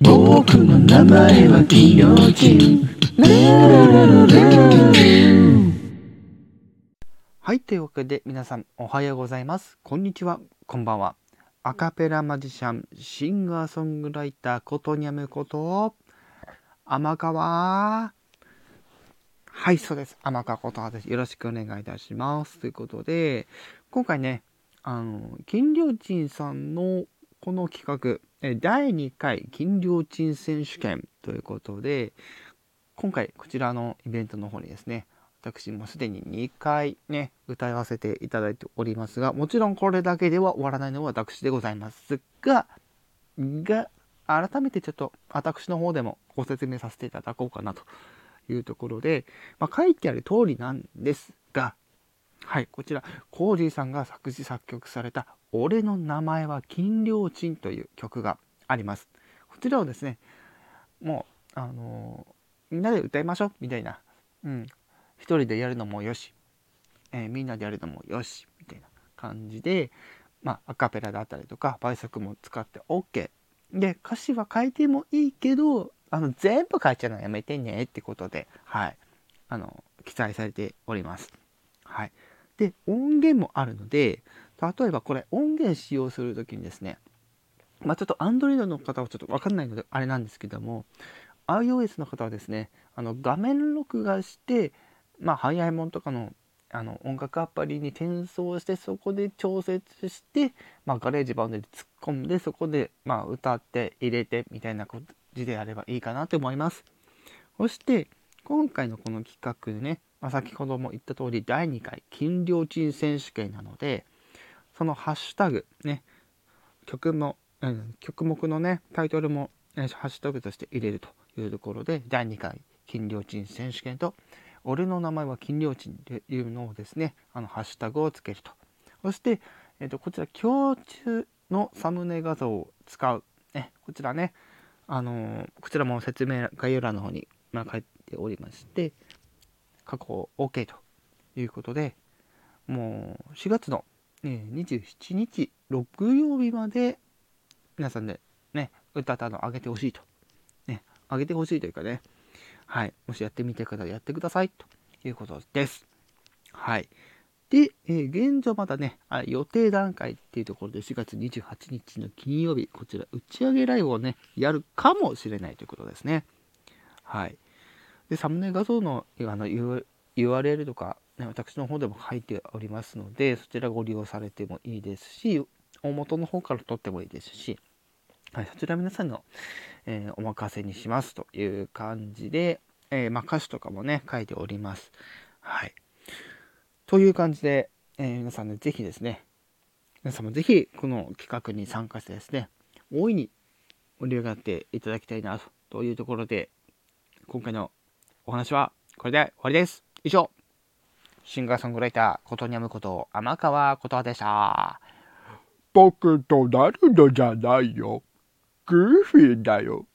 僕の名前は金曜日はい、というわけで皆さんおはようございます。こんにちは、こんばんは。アカペラマジシャン、シンガーソングライターことにゃむこと、天川。はい、そうです。天川ことはです。よろしくお願いいたします。ということで、今回ね、あの、金良鎮さんのこの企画、第2回金良鎮選手権ということで、今回こちらのイベントの方にですね、私もすでに2回ね、歌わせていただいておりますが、もちろんこれだけでは終わらないのは私でございますが、が、改めてちょっと私の方でもご説明させていただこうかなというところで、まあ、書いてある通りなんですが、はい、こちら、コージーさんが作詞作曲された、俺の名前は金良鎮という曲があります。こちらをですね、もう、あのーみんなで歌いましょうみたいな、うん、一人でやるのもよし、えーみんなでやるのもよしみたいな感じで、まあ、アカペラだったりとか倍速も使って OK で歌詞は変えてもいいけどあの全部変えちゃうのやめてねってことで、はい、あの記載されております。はい、で音源もあるので例えばこれ音源使用する時にですねまあちょっと Android の方はちょっと分かんないのであれなんですけども iOS の方はですねあの画面録画してまあ、ハイアイモンとかのあの音楽アプリに転送してそこで調節して、まあ、 GarageBand で突っ込んでそこで、まあ、歌って入れてみたいな感じでやればいいかなと思います。そして今回のこの企画でね、まあ、先ほども言った通り第2回金良鎮選手権なのでそのハッシュタグね曲も、うん、曲目のねタイトルも、ハッシュタグとして入れるというところで第2回金良鎮選手権と俺の名前は金良鎮というのをですね、あのハッシュタグをつけると。そして、えー、とこちら、共通のサムネ画像を使う。ね、こちらね、あのーこちらも説明概要欄の方に、まあ、書いておりまして、加工 OK ということで、もう4月の、27日、木曜日まで皆さんでね、歌ったの上げてほしいと。ね、上げてほしいというかね、はい。もしやってみたい方はやってください。ということです。はい。で、えー現状まだね、あ予定段階っていうところで4月28日の金曜日、こちら打ち上げライブをね、やるかもしれないということですね。はい。で、サムネ画像のあの URL とか、ね、私の方でも書いておりますので、そちらご利用されてもいいですし、大元の方から撮ってもいいですし、はい、そちら皆さんの、えーお任せにしますという感じで、えーまあ、歌詞とかもね書いております。はい、という感じで、えー皆さんねぜひですね皆さんもぜひこの企画に参加してですね大いに盛り上がっていただきたいなというところで今回のお話はこれで終わりです。以上シンガーソングライターことにゃむこと天川ことでした。僕となるのじゃないよ。グーフィーだよ。